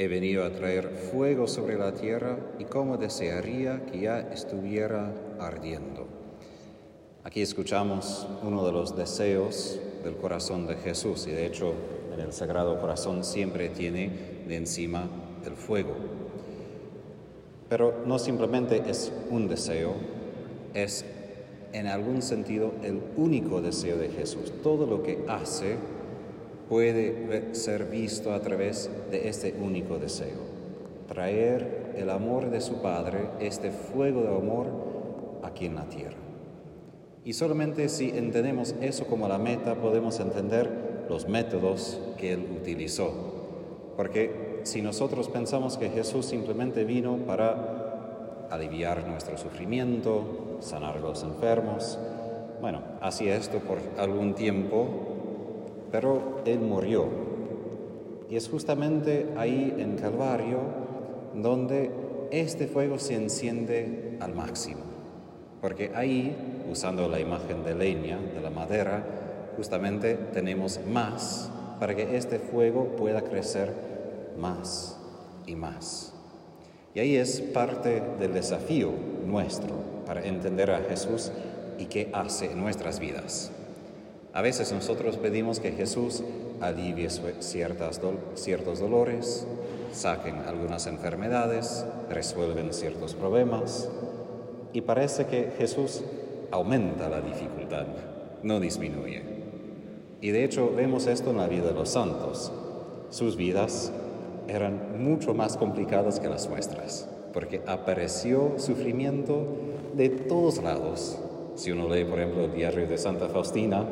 He venido a traer fuego sobre la tierra y cómo desearía que ya estuviera ardiendo. Aquí escuchamos uno de los deseos del corazón de Jesús y de hecho en el Sagrado Corazón siempre tiene de encima el fuego. Pero no simplemente es un deseo, es en algún sentido el único deseo de Jesús. Todo lo que hace puede ser visto a través de este único deseo, traer el amor de su Padre, este fuego de amor aquí en la tierra. Y solamente si entendemos eso como la meta podemos entender los métodos que Él utilizó. Porque si nosotros pensamos que Jesús simplemente vino para aliviar nuestro sufrimiento, sanar a los enfermos, bueno, hacía esto por algún tiempo pero Él murió. Y es justamente ahí en Calvario donde este fuego se enciende al máximo. Porque ahí, usando la imagen de leña, de la madera, justamente tenemos más para que este fuego pueda crecer más y más. Y ahí es parte del desafío nuestro para entender a Jesús y qué hace en nuestras vidas. A veces nosotros pedimos que Jesús alivie ciertas ciertos dolores, saquen algunas enfermedades, resuelven ciertos problemas y parece que Jesús aumenta la dificultad, no disminuye. Y de hecho vemos esto en la vida de los santos. Sus vidas eran mucho más complicadas que las nuestras, porque apareció sufrimiento de todos lados. Si uno lee, por ejemplo, el diario de Santa Faustina,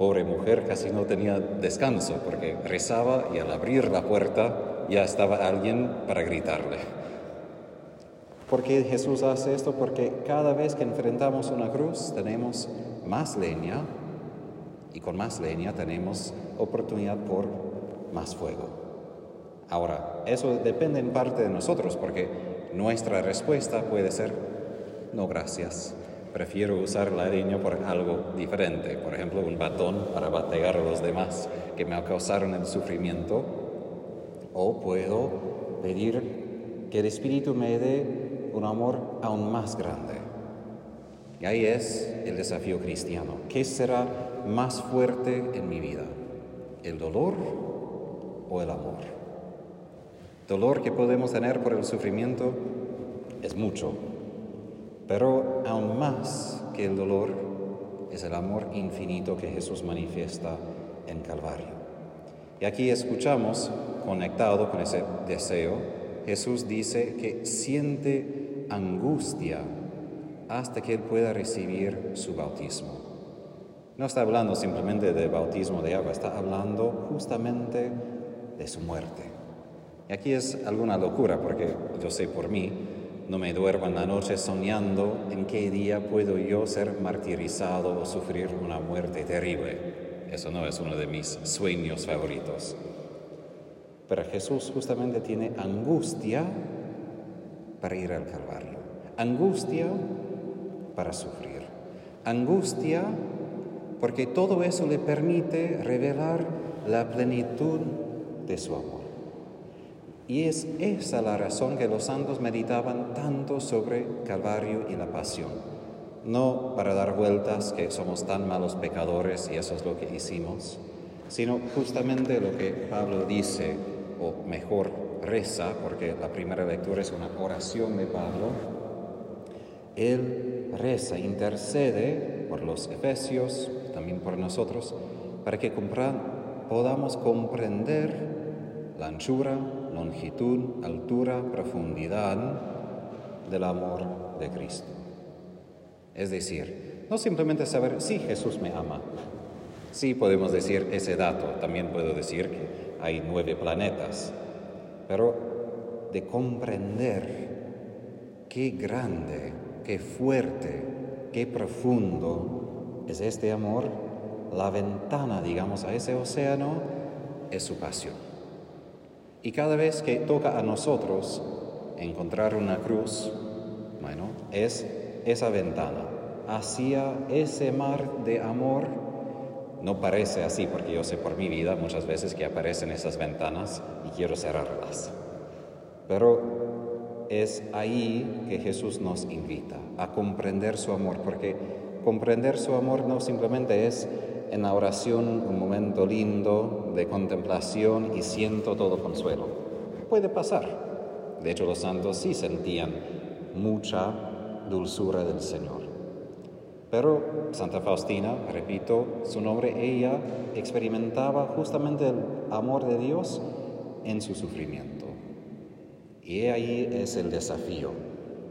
pobre mujer casi no tenía descanso porque rezaba y al abrir la puerta ya estaba alguien para gritarle. ¿Por qué Jesús hace esto? Porque cada vez que enfrentamos una cruz tenemos más leña y con más leña tenemos oportunidad por más fuego. Ahora, eso depende en parte de nosotros porque nuestra respuesta puede ser no gracias prefiero usar la leña por algo diferente, por ejemplo, un batón para batear a los demás que me causaron el sufrimiento, o puedo pedir que el Espíritu me dé un amor aún más grande. Y ahí es el desafío cristiano. ¿Qué será más fuerte en mi vida? ¿El dolor o el amor? Dolor que podemos tener por el sufrimiento es mucho, pero aún más que el dolor es el amor infinito que Jesús manifiesta en Calvario. Y aquí escuchamos, conectado con ese deseo, Jesús dice que siente angustia hasta que Él pueda recibir su bautismo. No está hablando simplemente del bautismo de agua, está hablando justamente de su muerte. Y aquí es alguna locura, porque yo sé por mí, no me duermo en la noche soñando en qué día puedo yo ser martirizado o sufrir una muerte terrible. Eso no es uno de mis sueños favoritos. Pero Jesús justamente tiene angustia para ir al Calvario, angustia para sufrir, angustia porque todo eso le permite revelar la plenitud de su amor. Y es esa la razón que los santos meditaban tanto sobre Calvario y la pasión. No para dar vueltas que somos tan malos pecadores y eso es lo que hicimos, sino justamente lo que Pablo dice, o mejor reza, porque la primera lectura es una oración de Pablo. Él reza, intercede por los efesios, también por nosotros, para que podamos comprender la anchura, longitud, altura, profundidad del amor de Cristo. Es decir, no simplemente saber si Jesús me ama. Sí podemos decir ese dato, también puedo decir que hay nueve planetas, pero de comprender qué grande, qué fuerte, qué profundo es este amor, la ventana, digamos, a ese océano es su pasión. Y cada vez que toca a nosotros encontrar una cruz, bueno, es esa ventana hacia ese mar de amor No parece así porque yo sé por mi vida muchas veces que aparecen esas ventanas y quiero cerrarlas. Pero es ahí que Jesús nos invita a comprender su amor, porque comprender su amor no simplemente es en la oración un momento lindo de contemplación y siento todo consuelo. Puede pasar. De hecho, los santos sí sentían mucha dulzura del Señor. Pero Santa Faustina, repito su nombre, ella experimentaba justamente el amor de Dios en su sufrimiento. Y ahí es el desafío,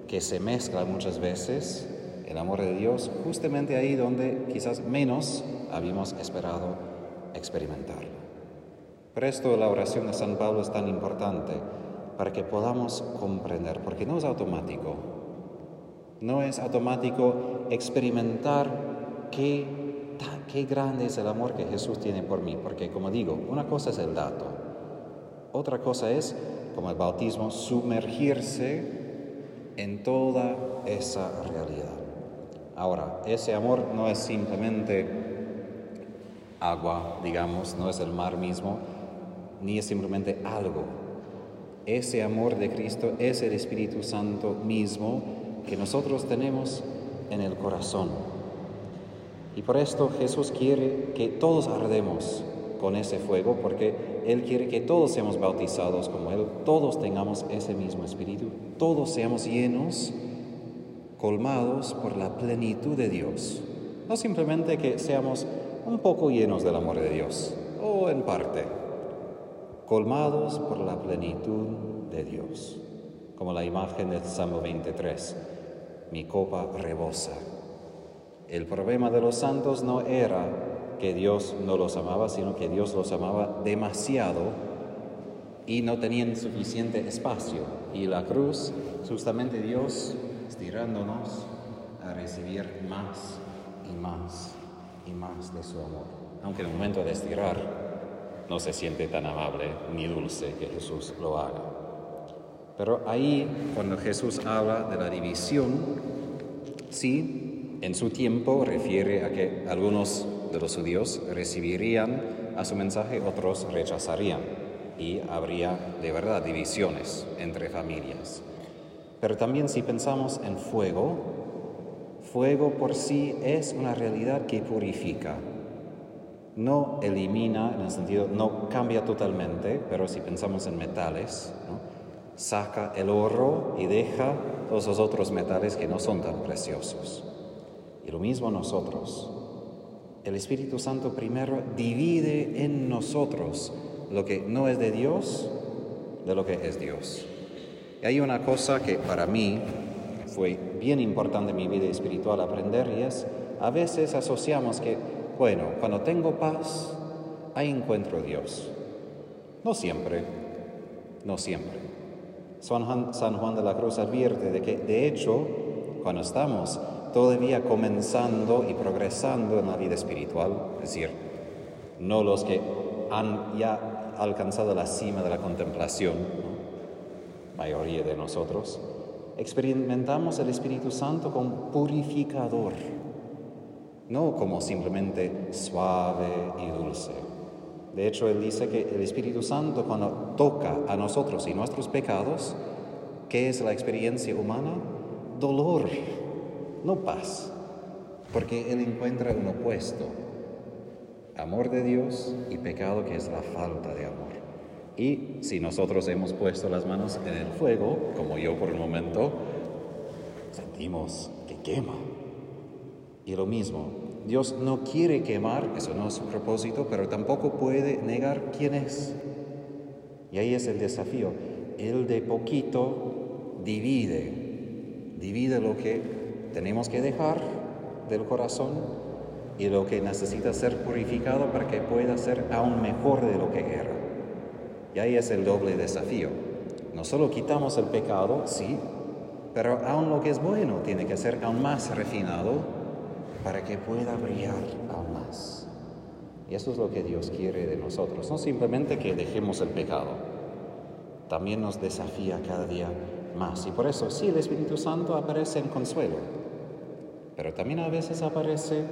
que se mezcla muchas veces el amor de Dios justamente ahí donde quizás menos habíamos esperado experimentarlo. Por esto la oración de San Pablo es tan importante para que podamos comprender, porque no es automático. No es automático experimentar qué, qué grande es el amor que Jesús tiene por mí, porque como digo, una cosa es el dato, otra cosa es, como el bautismo, sumergirse en toda esa realidad. Ahora, ese amor no es simplemente agua, digamos, no es el mar mismo, ni es simplemente algo. Ese amor de Cristo es el Espíritu Santo mismo que nosotros tenemos en el corazón. Y por esto Jesús quiere que todos ardemos con ese fuego, porque Él quiere que todos seamos bautizados como Él, todos tengamos ese mismo espíritu, todos seamos llenos colmados por la plenitud de Dios. No simplemente que seamos un poco llenos del amor de Dios, o en parte, colmados por la plenitud de Dios, como la imagen del Salmo 23, mi copa rebosa. El problema de los santos no era que Dios no los amaba, sino que Dios los amaba demasiado y no tenían suficiente espacio. Y la cruz, justamente Dios estirándonos a recibir más y más y más de su amor. Aunque en el momento de estirar no se siente tan amable ni dulce que Jesús lo haga. Pero ahí, cuando Jesús habla de la división, sí, en su tiempo refiere a que algunos de los judíos recibirían a su mensaje, otros rechazarían y habría de verdad divisiones entre familias. Pero también si pensamos en fuego, fuego por sí es una realidad que purifica. No elimina, en el sentido, no cambia totalmente, pero si pensamos en metales, saca el oro y deja todos los otros metales que no son tan preciosos. Y lo mismo nosotros. El Espíritu Santo primero divide en nosotros lo que no es de Dios de lo que es Dios. Hay una cosa que para mí fue bien importante en mi vida espiritual aprender y es, a veces asociamos que, bueno, cuando tengo paz, ahí encuentro a Dios. No siempre, no siempre. San Juan, de la Cruz advierte de que, de hecho, cuando estamos todavía comenzando y progresando en la vida espiritual, es decir, no los que han ya alcanzado la cima de la contemplación, mayoría de nosotros, experimentamos el Espíritu Santo como purificador, no como simplemente suave y dulce. De hecho, Él dice que el Espíritu Santo cuando toca a nosotros y nuestros pecados, ¿qué es la experiencia humana? Dolor, no paz, porque Él encuentra un opuesto, amor de Dios y pecado que es la falta de amor. Y si nosotros hemos puesto las manos en el fuego, como yo por el momento, sentimos que quema. Y lo mismo, Dios no quiere quemar, eso no es su propósito, pero tampoco puede negar quién es. Y ahí es el desafío. Él de poquito divide, divide lo que tenemos que dejar del corazón y lo que necesita ser purificado para que pueda ser aún mejor de lo que era. Y ahí es el doble desafío. No solo quitamos el pecado, sí, pero aún lo que es bueno tiene que ser aún más refinado para que pueda brillar aún más. Y eso es lo que Dios quiere de nosotros, no simplemente que dejemos el pecado, también nos desafía cada día más. Y por eso sí, el Espíritu Santo aparece en consuelo, pero también a veces aparece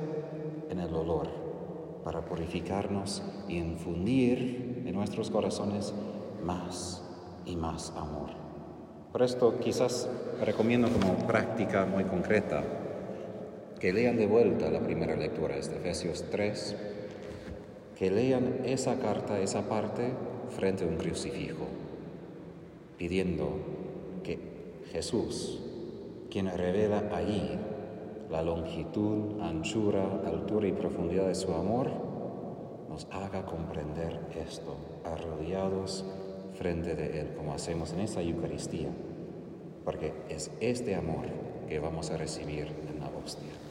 en el dolor para purificarnos y infundir en nuestros corazones más y más amor. Por esto quizás recomiendo como práctica muy concreta que lean de vuelta la primera lectura de Efesios 3, que lean esa carta, esa parte frente a un crucifijo, pidiendo que Jesús, quien revela allí la longitud, anchura, altura y profundidad de su amor, nos haga comprender esto, arrodillados frente de Él, como hacemos en esta Eucaristía, porque es este amor que vamos a recibir en la hostia.